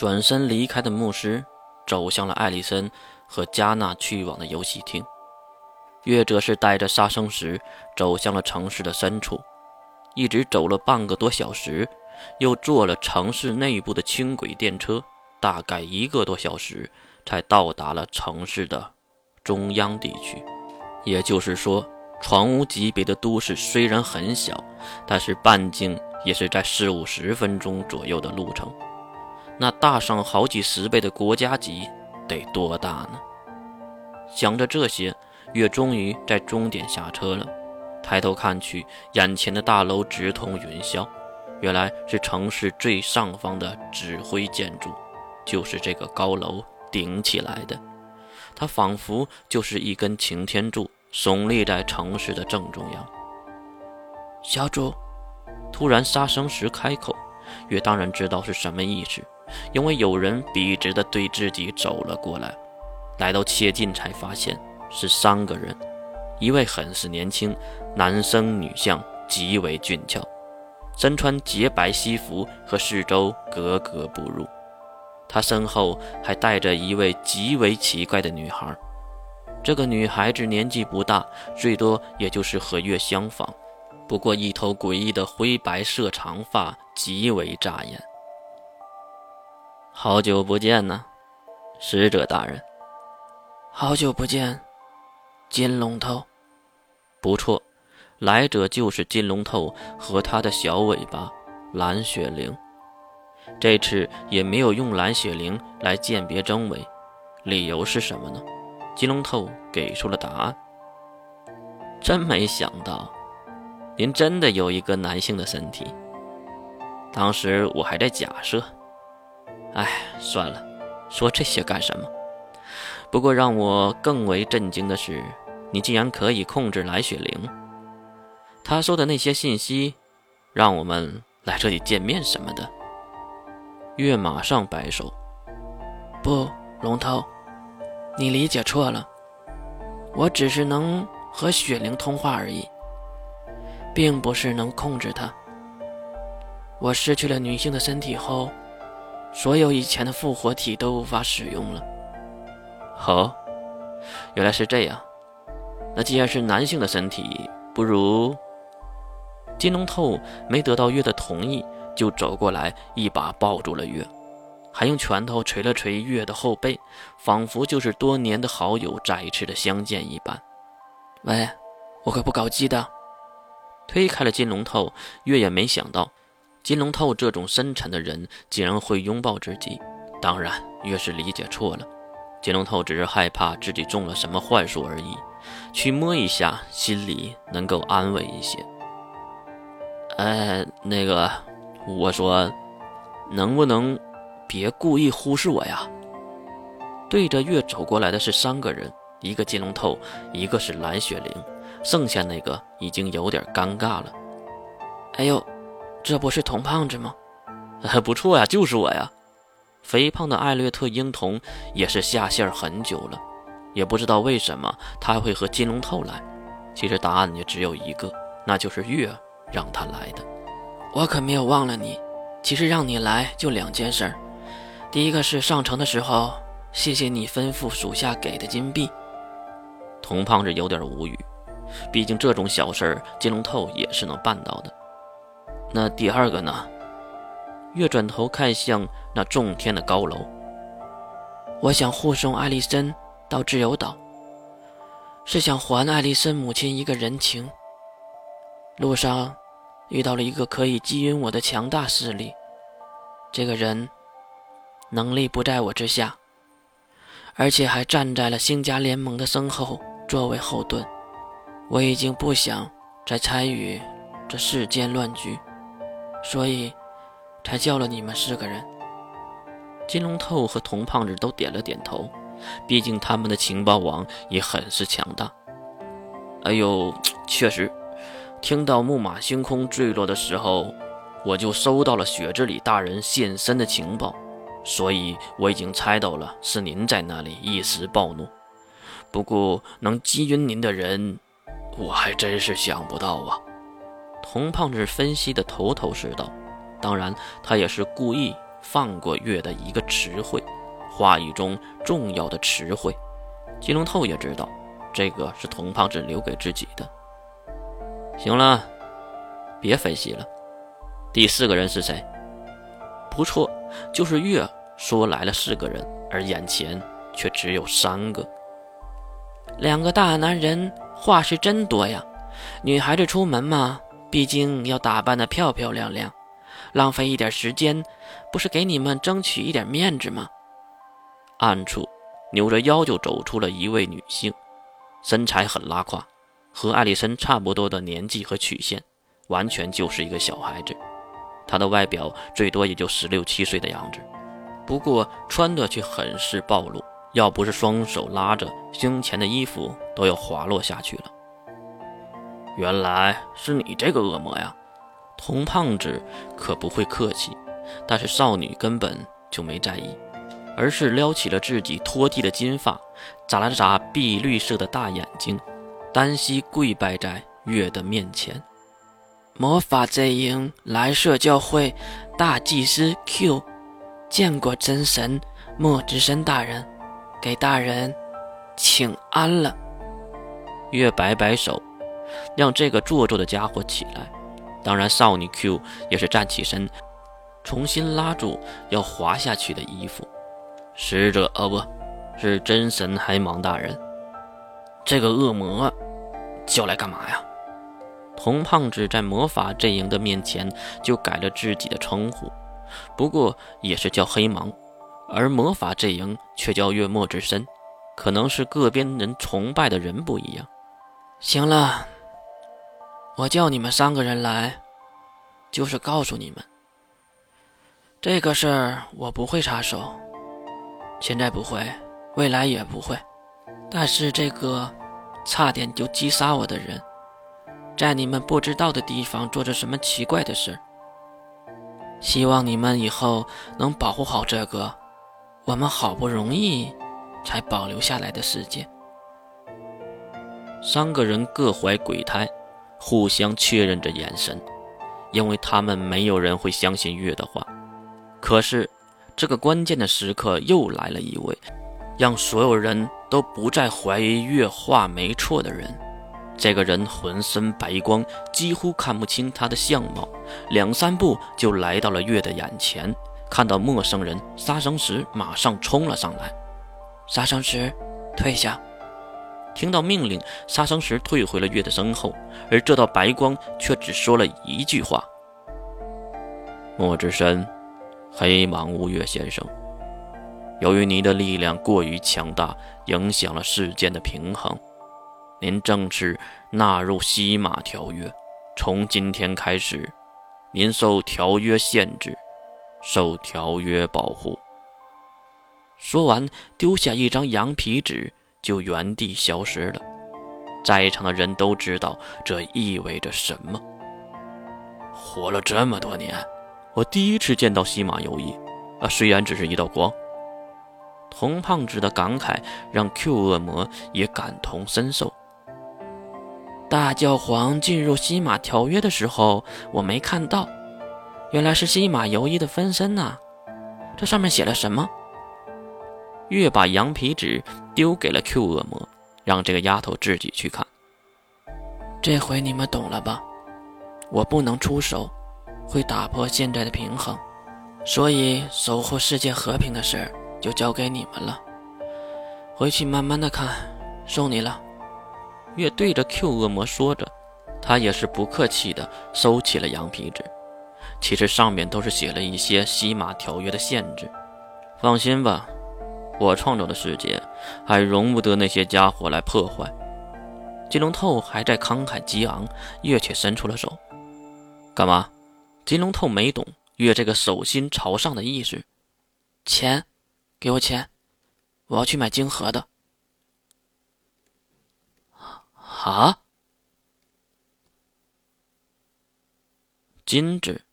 转身离开的牧师走向了艾丽森和加纳去往的游戏厅。月则是带着杀生石走向了城市的深处，一直走了半个多小时，又坐了城市内部的轻轨电车，大概一个多小时才到达了城市的中央地区。也就是说，床屋级别的都市虽然很小，但是半径也是在四五十分钟左右的路程。那大上好几十倍的国家级得多大呢？想着这些。月终于在终点下车了，抬头看去，眼前的大楼直通云霄，原来是城市最上方的指挥建筑，就是这个高楼顶起来的。它仿佛就是一根擎天柱，耸立在城市的正中央。小主，突然杀生石开口，月当然知道是什么意思，因为有人笔直的对自己走了过来，来到切近才发现。是三个人，一位很是年轻，男生女相，极为俊俏，身穿洁白西服，和四周格格不入。他身后还带着一位极为奇怪的女孩。这个女孩子年纪不大，最多也就是和月相仿，不过一头诡异的灰白色长发极为扎眼。好久不见呐，使者大人。好久不见。金龙头，不错，来者就是金龙头和他的小尾巴蓝雪灵。这次也没有用蓝雪灵来鉴别真伪，理由是什么呢？金龙头给出了答案。真没想到，您真的有一个男性的身体。当时我还在假设。哎，算了，说这些干什么？不过让我更为震惊的是。你竟然可以控制来雪灵？他说的那些信息，让我们来这里见面什么的。月马上摆手：“不，龙涛，你理解错了。我只是能和雪灵通话而已，并不是能控制她。我失去了女性的身体后，所有以前的复活体都无法使用了。”哦，原来是这样。那既然是男性的身体，不如金龙透没得到月的同意，就走过来，一把抱住了月，还用拳头捶了捶月的后背，仿佛就是多年的好友再一次的相见一般。喂，我可不搞基的。推开了金龙透，月也没想到金龙透这种深沉的人竟然会拥抱自己。当然，越是理解错了，金龙透只是害怕自己中了什么幻术而已。去摸一下，心里能够安慰一些。哎，那个，我说，能不能别故意忽视我呀？对着月走过来的是三个人，一个金龙透，一个是蓝雪灵，剩下那个已经有点尴尬了。哎呦，这不是童胖子吗？不错呀，就是我呀。肥胖的艾略特婴童也是下线很久了。也不知道为什么他会和金龙透来，其实答案也只有一个，那就是月让他来的。我可没有忘了你，其实让你来就两件事儿，第一个是上城的时候，谢谢你吩咐属下给的金币。童胖子有点无语，毕竟这种小事儿金龙透也是能办到的。那第二个呢？月转头看向那众天的高楼，我想护送艾丽森。到自由岛，是想还艾丽森母亲一个人情。路上遇到了一个可以击晕我的强大势力，这个人能力不在我之下，而且还站在了星家联盟的身后作为后盾。我已经不想再参与这世间乱局，所以才叫了你们四个人。金龙透和童胖子都点了点头。毕竟他们的情报网也很是强大。哎呦，确实，听到木马星空坠落的时候，我就收到了雪之里大人现身的情报，所以我已经猜到了是您在那里一时暴怒。不过能击晕您的人，我还真是想不到啊。童胖子分析的头头是道，当然他也是故意放过月的一个词汇，话语中重要的词汇。金龙透也知道，这个是童胖子留给自己的。行了，别分析了。第四个人是谁？不错，就是月。说来了四个人，而眼前却只有三个。两个大男人话是真多呀。女孩子出门嘛，毕竟要打扮的漂漂亮亮，浪费一点时间，不是给你们争取一点面子吗？暗处，扭着腰就走出了一位女性，身材很拉胯，和艾丽森差不多的年纪和曲线，完全就是一个小孩子。她的外表最多也就十六七岁的样子。不过穿的却很是暴露，要不是双手拉着胸前的衣服，都要滑落下去了。原来是你这个恶魔呀！童胖子可不会客气，但是少女根本就没在意，而是撩起了自己拖地的金发，眨了眨碧绿色的大眼睛，单膝跪拜在月的面前。魔法阵营蓝色教会大祭司 Q。见过真神莫之深大人，给大人请安了。月摆摆手，让这个做作的家伙起来。当然，少女 Q 也是站起身，重新拉住要滑下去的衣服。使者，哦，不是真神黑芒大人。这个恶魔叫来干嘛呀？童胖子在魔法阵营的面前就改了自己的称呼。不过也是叫黑芒，而魔法阵营却叫月末之身，可能是各边人崇拜的人不一样。行了，我叫你们三个人来，就是告诉你们，这个事儿我不会插手，现在不会，未来也不会。但是这个差点就击杀我的人，在你们不知道的地方做着什么奇怪的事。希望你们以后能保护好这个我们好不容易才保留下来的世界。三个人各怀鬼胎，互相确认着眼神，因为他们没有人会相信月的话。可是，这个关键的时刻又来了一位，让所有人都不再怀疑月话没错的人。这个人浑身白光，几乎看不清他的相貌，两三步就来到了月的眼前。看到陌生人，杀生石马上冲了上来。杀生石，退下！听到命令，杀生石退回了月的身后，而这道白光却只说了一句话：“莫之深，黑芒乌月先生，由于您的力量过于强大，影响了世间的平衡。”您正式纳入西马条约，从今天开始，您受条约限制，受条约保护。说完，丢下一张羊皮纸，就原地消失了。在场的人都知道这意味着什么。活了这么多年，我第一次见到西马游一，啊，虽然只是一道光。童胖子的感慨让 Q 恶魔也感同身受。大教皇进入西马条约的时候，我没看到，原来是西马游一的分身呐。这上面写了什么？月把羊皮纸丢给了 Q 恶魔，让这个丫头自己去看。这回你们懂了吧？我不能出手，会打破现在的平衡，所以守护世界和平的事就交给你们了。回去慢慢的看，送你了。月对着 Q 恶魔说着，他也是不客气的收起了羊皮纸。其实上面都是写了一些西马条约的限制。放心吧，我创造的世界还容不得那些家伙来破坏。金龙透还在慷慨激昂，月却伸出了手。干嘛？金龙透没懂月这个手心朝上的意思。钱，给我钱，我要去买晶核的。啊！金子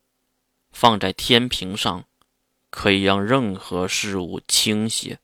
放在天平上，可以让任何事物倾斜。